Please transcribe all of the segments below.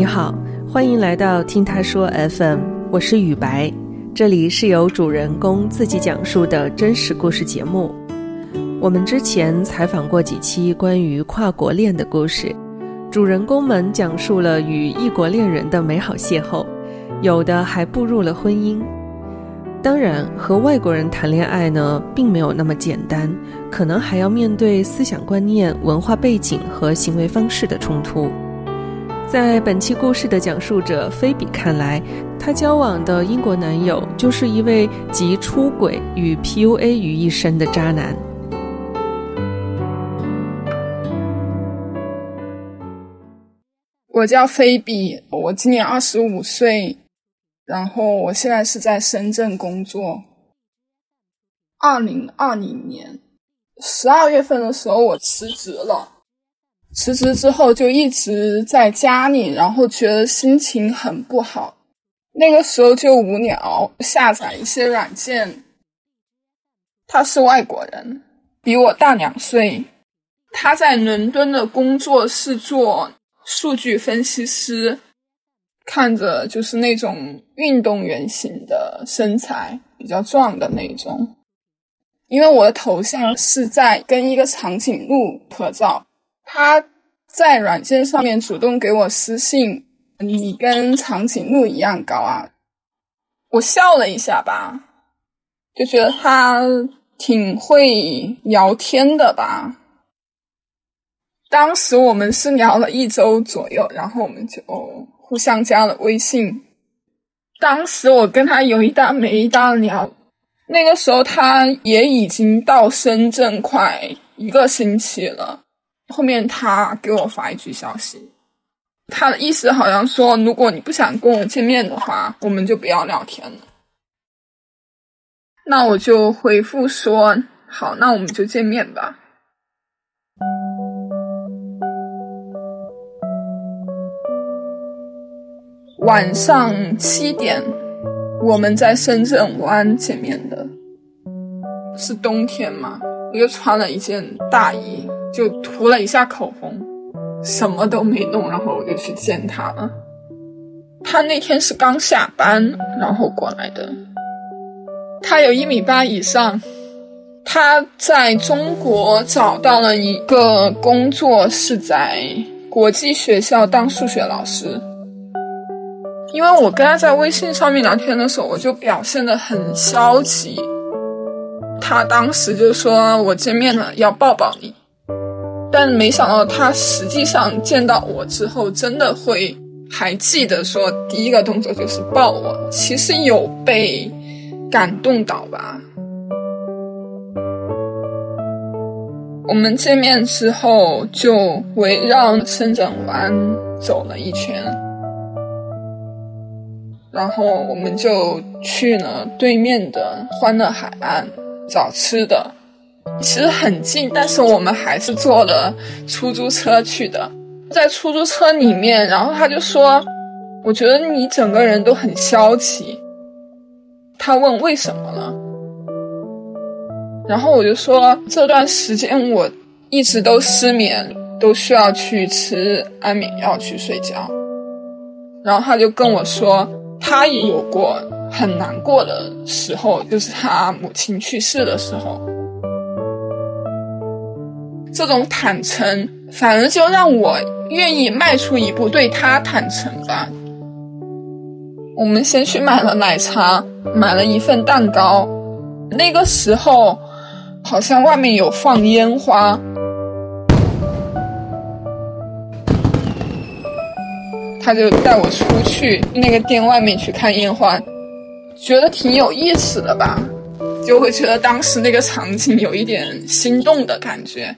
你好，欢迎来到听他说 FM，我是雨白，这里是由主人公自己讲述的真实故事节目。我们之前采访过几期关于跨国恋的故事，主人公们讲述了与异国恋人的美好邂逅，有的还步入了婚姻。当然，和外国人谈恋爱呢，并没有那么简单，可能还要面对思想观念、文化背景和行为方式的冲突。在本期故事的讲述者菲比看来，她交往的英国男友就是一位集出轨与 PUA 于一身的渣男。我叫菲比，我今年二十五岁。然后我现在是在深圳工作。二零二零年十二月份的时候，我辞职了。辞职之后就一直在家里，然后觉得心情很不好。那个时候就无聊，下载一些软件。他是外国人，比我大两岁。他在伦敦的工作是做数据分析师。看着就是那种运动员型的身材，比较壮的那种。因为我的头像是在跟一个长颈鹿合照，他在软件上面主动给我私信：“你跟长颈鹿一样高啊！”我笑了一下吧，就觉得他挺会聊天的吧。当时我们是聊了一周左右，然后我们就。互相加了微信，当时我跟他有一搭没一搭的聊。那个时候他也已经到深圳快一个星期了。后面他给我发一句消息，他的意思好像说，如果你不想跟我见面的话，我们就不要聊天了。那我就回复说，好，那我们就见面吧。晚上七点，我们在深圳湾见面的，是冬天嘛？我就穿了一件大衣，就涂了一下口红，什么都没弄，然后我就去见他了。他那天是刚下班，然后过来的。他有一米八以上，他在中国找到了一个工作，是在国际学校当数学老师。因为我跟他在微信上面聊天的时候，我就表现的很消极。他当时就说我见面了要抱抱你，但没想到他实际上见到我之后，真的会还记得说第一个动作就是抱我。其实有被感动到吧。我们见面之后就围绕深圳湾走了一圈。然后我们就去了对面的欢乐海岸找吃的，其实很近，但是我们还是坐了出租车去的。在出租车里面，然后他就说：“我觉得你整个人都很消极。”他问为什么呢？然后我就说这段时间我一直都失眠，都需要去吃安眠药去睡觉。然后他就跟我说。他也有过很难过的时候，就是他母亲去世的时候。这种坦诚，反而就让我愿意迈出一步对他坦诚吧。我们先去买了奶茶，买了一份蛋糕。那个时候，好像外面有放烟花。他就带我出去那个店外面去看烟花，觉得挺有意思的吧，就会觉得当时那个场景有一点心动的感觉。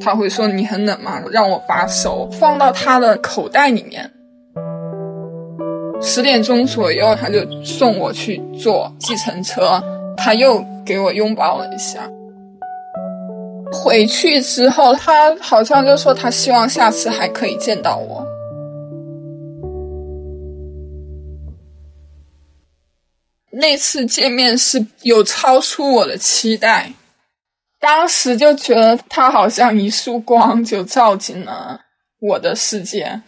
他会说你很冷吗？让我把手放到他的口袋里面。十点钟左右，他就送我去坐计程车，他又给我拥抱了一下。回去之后，他好像就说他希望下次还可以见到我。那次见面是有超出我的期待，当时就觉得他好像一束光就照进了我的世界，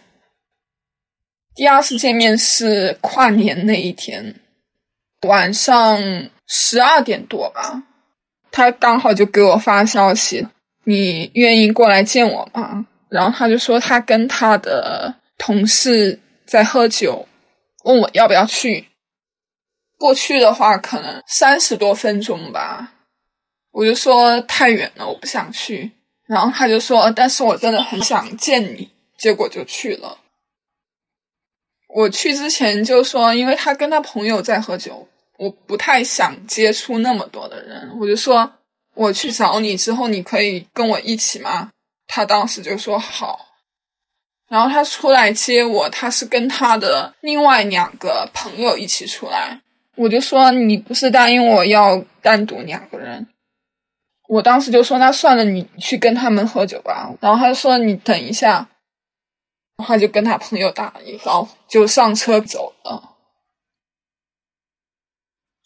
第二次见面是跨年那一天，晚上十二点多吧，他刚好就给我发消息：“你愿意过来见我吗？”然后他就说他跟他的同事在喝酒，问我要不要去。过去的话可能三十多分钟吧，我就说太远了，我不想去。然后他就说：“但是我真的很想见你。”结果就去了。我去之前就说，因为他跟他朋友在喝酒，我不太想接触那么多的人。我就说，我去找你之后，你可以跟我一起吗？他当时就说好。然后他出来接我，他是跟他的另外两个朋友一起出来。我就说，你不是答应我要单独两个人？我当时就说，那算了，你去跟他们喝酒吧。然后他就说，你等一下。他就跟他朋友打了一招，就上车走了。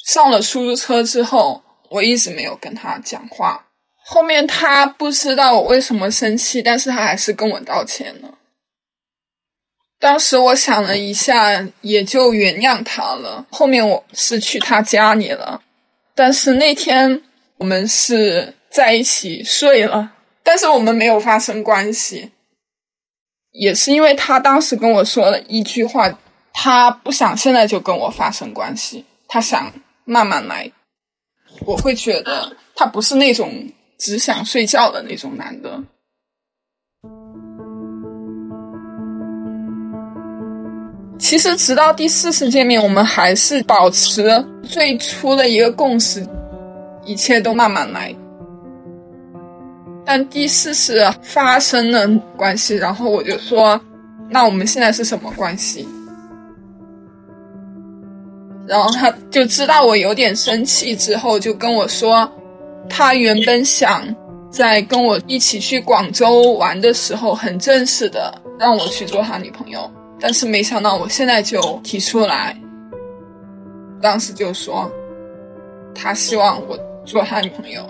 上了出租车之后，我一直没有跟他讲话。后面他不知道我为什么生气，但是他还是跟我道歉了。当时我想了一下，也就原谅他了。后面我是去他家里了，但是那天我们是在一起睡了，但是我们没有发生关系。也是因为他当时跟我说了一句话，他不想现在就跟我发生关系，他想慢慢来。我会觉得他不是那种只想睡觉的那种男的。其实直到第四次见面，我们还是保持最初的一个共识，一切都慢慢来。但第四次发生了关系，然后我就说：“那我们现在是什么关系？”然后他就知道我有点生气，之后就跟我说：“他原本想在跟我一起去广州玩的时候，很正式的让我去做他女朋友，但是没想到我现在就提出来，当时就说他希望我做他女朋友。”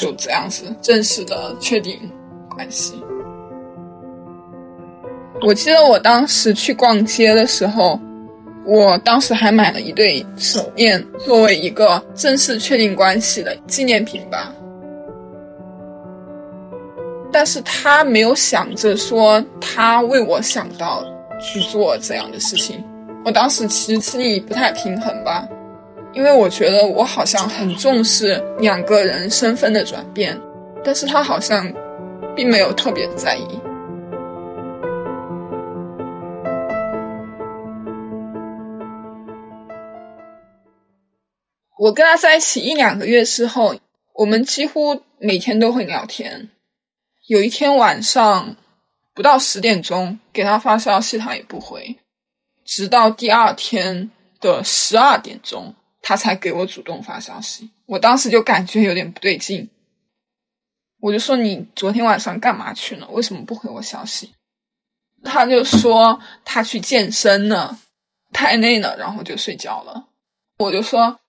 就这样子正式的确定关系。我记得我当时去逛街的时候，我当时还买了一对手链，作为一个正式确定关系的纪念品吧。但是他没有想着说他为我想到去做这样的事情，我当时其实心里不太平衡吧。因为我觉得我好像很重视两个人身份的转变，但是他好像并没有特别在意。我跟他在一起一两个月之后，我们几乎每天都会聊天。有一天晚上不到十点钟给他发消息，他也不回，直到第二天的十二点钟。他才给我主动发消息，我当时就感觉有点不对劲，我就说你昨天晚上干嘛去了？为什么不回我消息？他就说他去健身了，太累了，然后就睡觉了。我就说，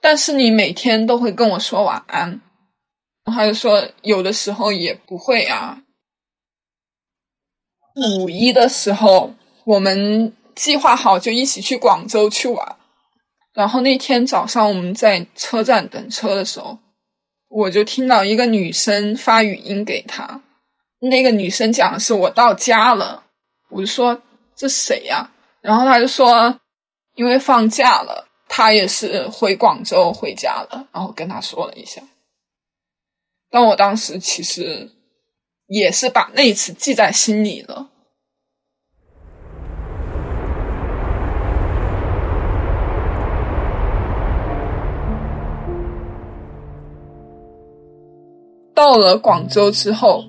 但是你每天都会跟我说晚安。他就说有的时候也不会啊。五一的时候，我们计划好就一起去广州去玩。然后那天早上我们在车站等车的时候，我就听到一个女生发语音给他，那个女生讲的是我到家了，我就说这谁呀？然后他就说因为放假了，他也是回广州回家了，然后跟他说了一下。但我当时其实也是把那一次记在心里了。到了广州之后，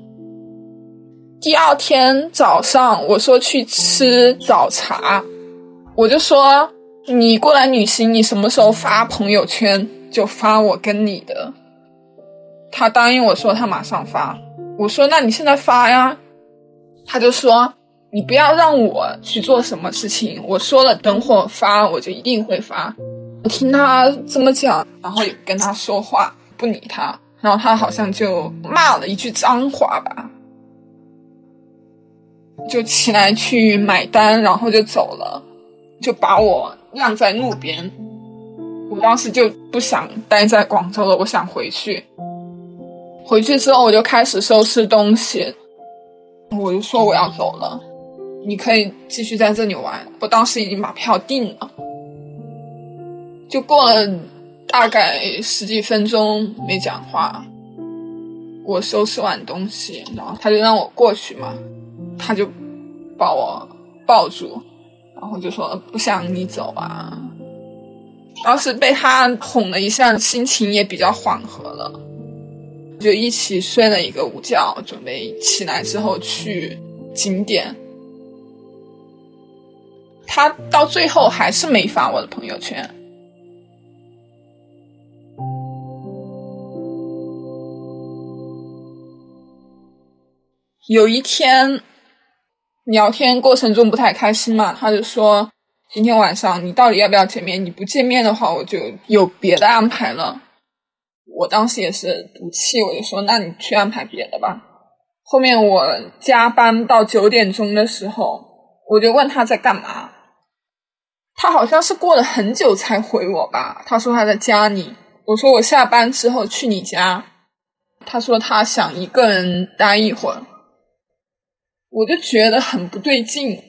第二天早上我说去吃早茶，我就说你过来旅行，你什么时候发朋友圈就发我跟你的。他答应我说他马上发，我说那你现在发呀，他就说你不要让我去做什么事情，我说了等会发我就一定会发。我听他这么讲，然后也跟他说话，不理他。然后他好像就骂了一句脏话吧，就起来去买单，然后就走了，就把我晾在路边。我当时就不想待在广州了，我想回去。回去之后，我就开始收拾东西，我就说我要走了，你可以继续在这里玩。我当时已经把票订了，就过了大概十几分钟没讲话。我收拾完东西，然后他就让我过去嘛，他就把我抱住，然后就说不想你走啊。当时被他哄了一下，心情也比较缓和了，就一起睡了一个午觉，准备起来之后去景点。他到最后还是没发我的朋友圈。有一天聊天过程中不太开心嘛，他就说。今天晚上你到底要不要见面？你不见面的话，我就有别的安排了。我当时也是赌气，我就说：“那你去安排别的吧。”后面我加班到九点钟的时候，我就问他在干嘛。他好像是过了很久才回我吧。他说他在家里。我说我下班之后去你家。他说他想一个人待一会儿。我就觉得很不对劲。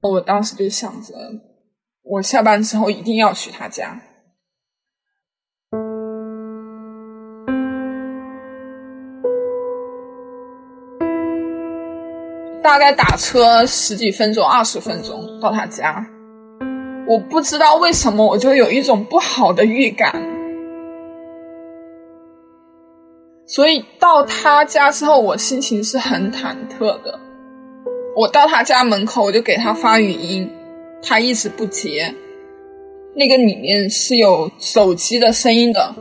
我当时就想着。我下班之后一定要去他家。大概打车十几分钟、二十分钟到他家。我不知道为什么，我就有一种不好的预感。所以到他家之后，我心情是很忐忑的。我到他家门口，我就给他发语音。他一直不接，那个里面是有手机的声音的，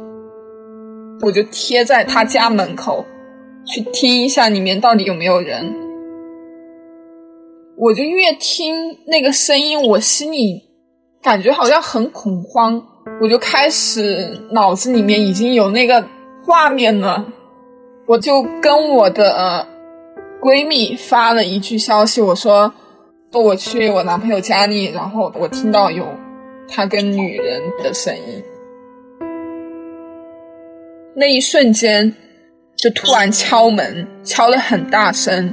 我就贴在他家门口，去听一下里面到底有没有人。我就越听那个声音，我心里感觉好像很恐慌，我就开始脑子里面已经有那个画面了，我就跟我的闺蜜发了一句消息，我说。我去我男朋友家里，然后我听到有他跟女人的声音，那一瞬间就突然敲门，敲了很大声，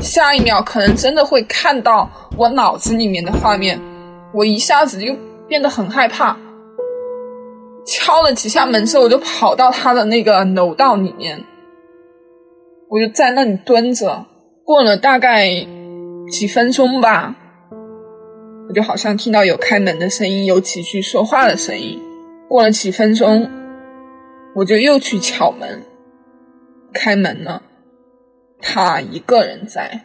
下一秒可能真的会看到我脑子里面的画面，我一下子就变得很害怕，敲了几下门之后，我就跑到他的那个楼道里面。我就在那里蹲着，过了大概几分钟吧，我就好像听到有开门的声音，有几句说话的声音。过了几分钟，我就又去敲门，开门了，他一个人在。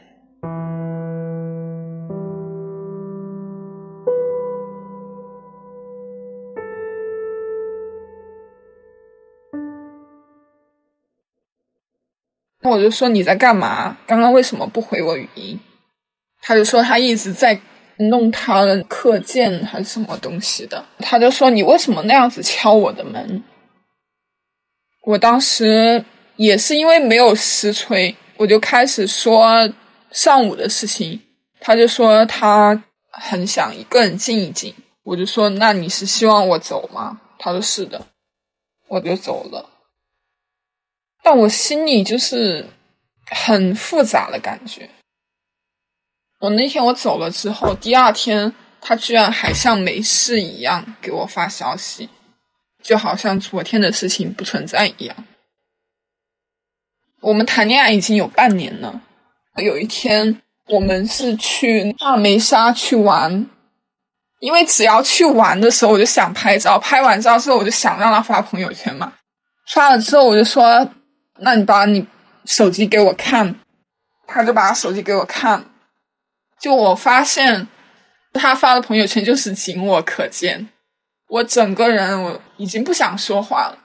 那我就说你在干嘛？刚刚为什么不回我语音？他就说他一直在弄他的课件还是什么东西的。他就说你为什么那样子敲我的门？我当时也是因为没有实锤，我就开始说上午的事情。他就说他很想一个人静一静。我就说那你是希望我走吗？他说是的，我就走了。但我心里就是很复杂的感觉。我那天我走了之后，第二天他居然还像没事一样给我发消息，就好像昨天的事情不存在一样。我们谈恋爱已经有半年了。有一天，我们是去大梅沙去玩，因为只要去玩的时候，我就想拍照，拍完照之后，我就想让他发朋友圈嘛。发了之后，我就说。那你把你手机给我看，他就把手机给我看，就我发现他发的朋友圈就是仅我可见，我整个人我已经不想说话了。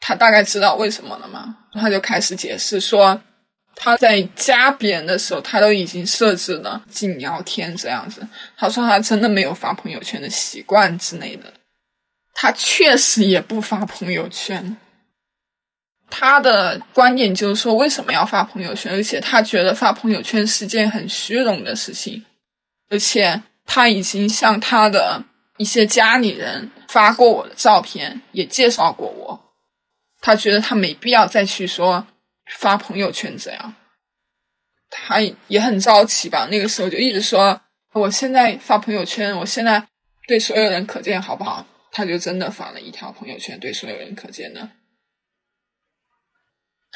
他大概知道为什么了吗？他就开始解释说，他在加别人的时候，他都已经设置了仅聊天这样子。他说他真的没有发朋友圈的习惯之类的，他确实也不发朋友圈。他的观点就是说，为什么要发朋友圈？而且他觉得发朋友圈是件很虚荣的事情，而且他已经向他的一些家里人发过我的照片，也介绍过我。他觉得他没必要再去说发朋友圈这样。他也很着急吧？那个时候就一直说，我现在发朋友圈，我现在对所有人可见，好不好？他就真的发了一条朋友圈，对所有人可见的。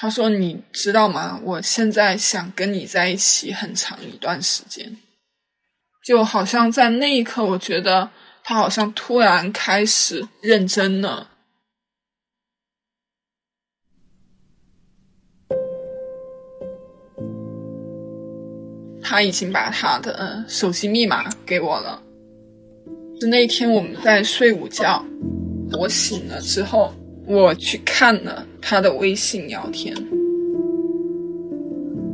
他说：“你知道吗？我现在想跟你在一起很长一段时间，就好像在那一刻，我觉得他好像突然开始认真了。他已经把他的手机密码给我了。是那天我们在睡午觉，我醒了之后。”我去看了他的微信聊天，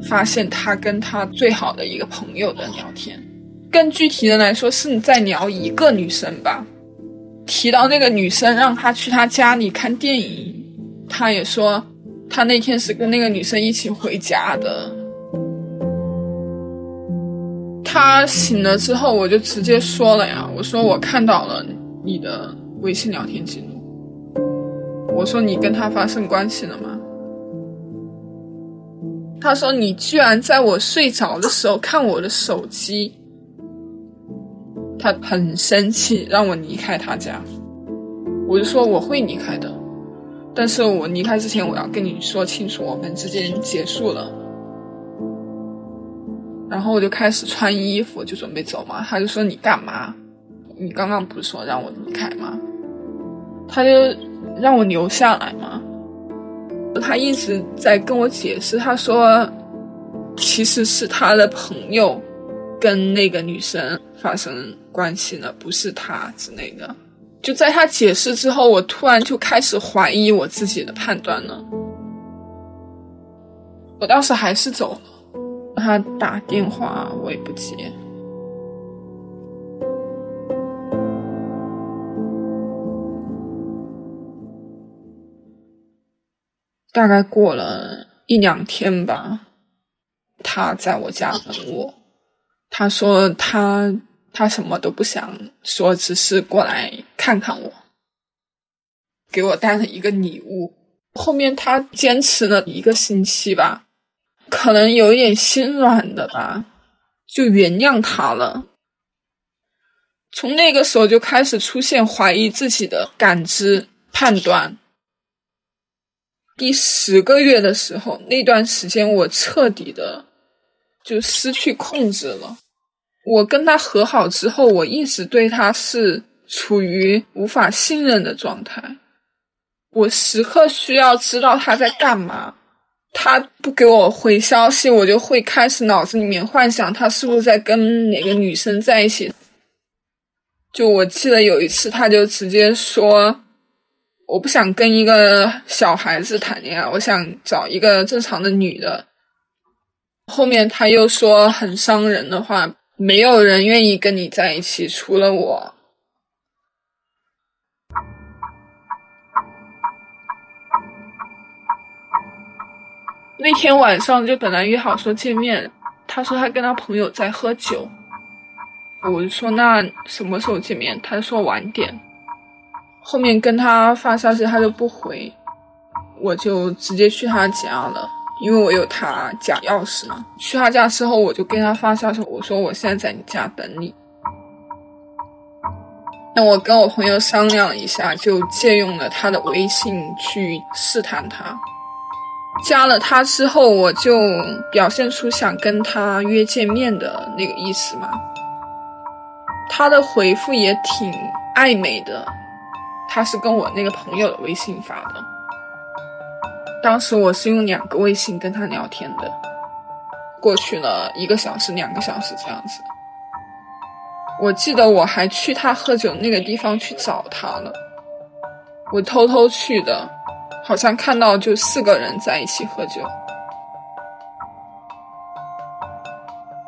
发现他跟他最好的一个朋友的聊天，更具体的来说是在聊一个女生吧。提到那个女生让他去他家里看电影，他也说他那天是跟那个女生一起回家的。他醒了之后，我就直接说了呀，我说我看到了你的微信聊天记录。我说你跟他发生关系了吗？他说你居然在我睡着的时候看我的手机。他很生气，让我离开他家。我就说我会离开的，但是我离开之前我要跟你说清楚，我们之间结束了。然后我就开始穿衣服，就准备走嘛。他就说你干嘛？你刚刚不是说让我离开吗？他就。让我留下来吗？他一直在跟我解释，他说其实是他的朋友跟那个女生发生关系了，不是他之类的。就在他解释之后，我突然就开始怀疑我自己的判断了。我当时还是走了，他打电话我也不接。大概过了一两天吧，他在我家等我。他说他他什么都不想说，只是过来看看我，给我带了一个礼物。后面他坚持了一个星期吧，可能有点心软的吧，就原谅他了。从那个时候就开始出现怀疑自己的感知判断。第十个月的时候，那段时间我彻底的就失去控制了。我跟他和好之后，我一直对他是处于无法信任的状态。我时刻需要知道他在干嘛。他不给我回消息，我就会开始脑子里面幻想他是不是在跟哪个女生在一起。就我记得有一次，他就直接说。我不想跟一个小孩子谈恋爱，我想找一个正常的女的。后面他又说很伤人的话，没有人愿意跟你在一起，除了我。那天晚上就本来约好说见面，他说他跟他朋友在喝酒，我就说那什么时候见面？他说晚点。后面跟他发消息，他就不回，我就直接去他家了，因为我有他家钥匙嘛。去他家之后，我就跟他发消息，我说我现在在你家等你。那我跟我朋友商量一下，就借用了他的微信去试探他。加了他之后，我就表现出想跟他约见面的那个意思嘛。他的回复也挺暧昧的。他是跟我那个朋友的微信发的，当时我是用两个微信跟他聊天的，过去了一个小时、两个小时这样子。我记得我还去他喝酒那个地方去找他了，我偷偷去的，好像看到就四个人在一起喝酒。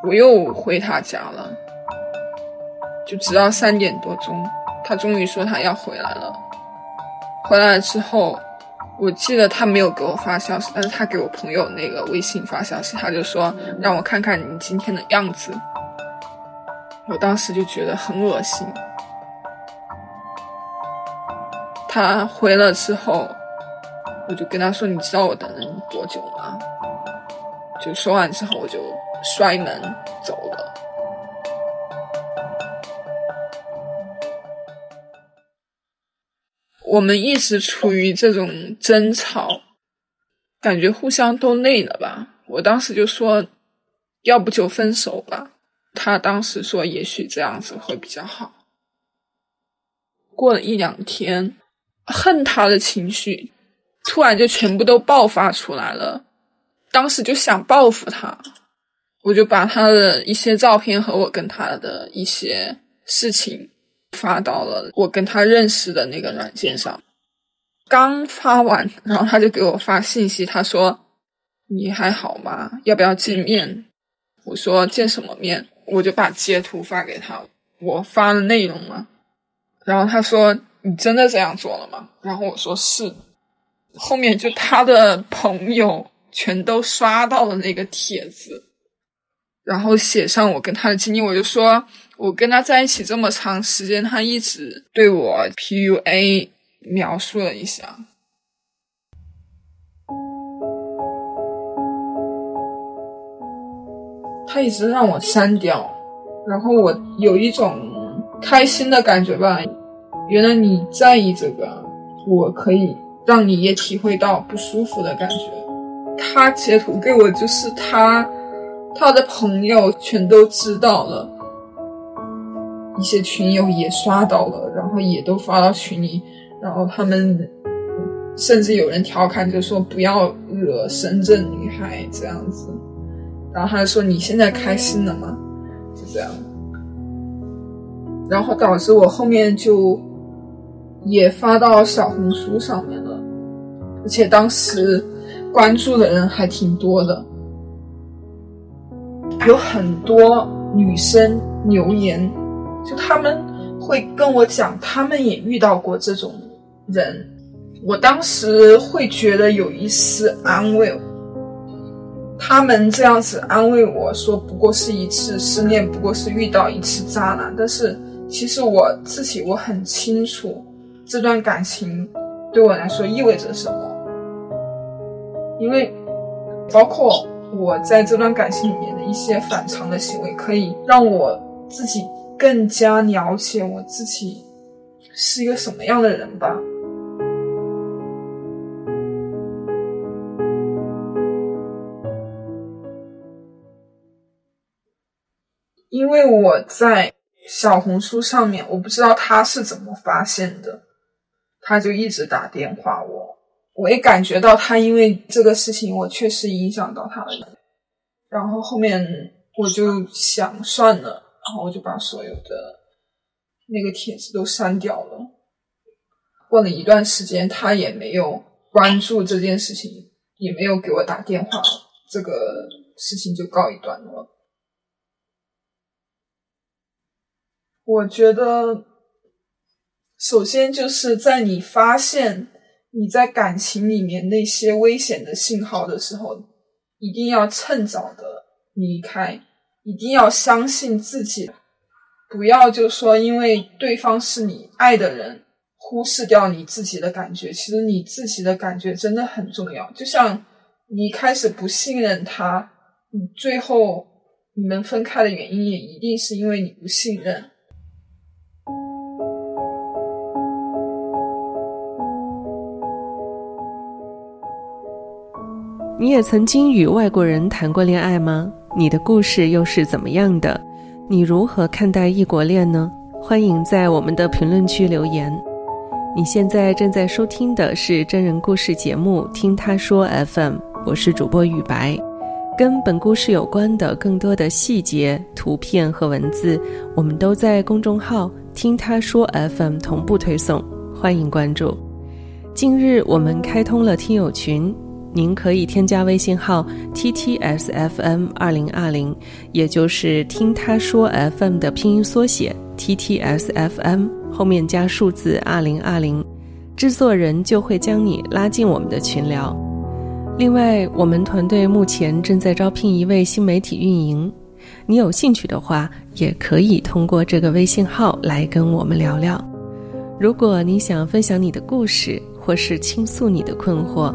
我又回他家了，就直到三点多钟。他终于说他要回来了。回来了之后，我记得他没有给我发消息，但是他给我朋友那个微信发消息，他就说让我看看你今天的样子。我当时就觉得很恶心。他回了之后，我就跟他说：“你知道我等了你多久吗？”就说完之后，我就摔门走了。我们一直处于这种争吵，感觉互相都累了吧。我当时就说，要不就分手吧。他当时说，也许这样子会比较好。过了一两天，恨他的情绪突然就全部都爆发出来了。当时就想报复他，我就把他的一些照片和我跟他的一些事情。发到了我跟他认识的那个软件上，刚发完，然后他就给我发信息，他说：“你还好吗？要不要见面？”我说：“见什么面？”我就把截图发给他，我发的内容嘛。然后他说：“你真的这样做了吗？”然后我说：“是。”后面就他的朋友全都刷到了那个帖子，然后写上我跟他的经历，我就说。我跟他在一起这么长时间，他一直对我 PUA，描述了一下。他一直让我删掉，然后我有一种开心的感觉吧。原来你在意这个，我可以让你也体会到不舒服的感觉。他截图给我，就是他他的朋友全都知道了。一些群友也刷到了，然后也都发到群里，然后他们甚至有人调侃就说不要惹深圳女孩这样子，然后他就说你现在开心了吗？就这样，然后导致我后面就也发到小红书上面了，而且当时关注的人还挺多的，有很多女生留言。就他们会跟我讲，他们也遇到过这种人。我当时会觉得有一丝安慰。他们这样子安慰我说，不过是一次失恋，不过是遇到一次渣男。但是其实我自己我很清楚，这段感情对我来说意味着什么。因为包括我在这段感情里面的一些反常的行为，可以让我自己。更加了解我自己是一个什么样的人吧，因为我在小红书上面，我不知道他是怎么发现的，他就一直打电话我，我也感觉到他因为这个事情，我确实影响到他了，然后后面我就想算了。然后我就把所有的那个帖子都删掉了。过了一段时间，他也没有关注这件事情，也没有给我打电话，这个事情就告一段落。我觉得，首先就是在你发现你在感情里面那些危险的信号的时候，一定要趁早的离开。一定要相信自己，不要就说因为对方是你爱的人，忽视掉你自己的感觉。其实你自己的感觉真的很重要。就像你开始不信任他，你最后你们分开的原因也一定是因为你不信任。你也曾经与外国人谈过恋爱吗？你的故事又是怎么样的？你如何看待异国恋呢？欢迎在我们的评论区留言。你现在正在收听的是真人故事节目《听他说 FM》，我是主播雨白。跟本故事有关的更多的细节、图片和文字，我们都在公众号“听他说 FM” 同步推送，欢迎关注。近日我们开通了听友群。您可以添加微信号 t t s f m 二零二零，也就是听他说 FM 的拼音缩写 t t s f m 后面加数字二零二零，制作人就会将你拉进我们的群聊。另外，我们团队目前正在招聘一位新媒体运营，你有兴趣的话，也可以通过这个微信号来跟我们聊聊。如果你想分享你的故事，或是倾诉你的困惑，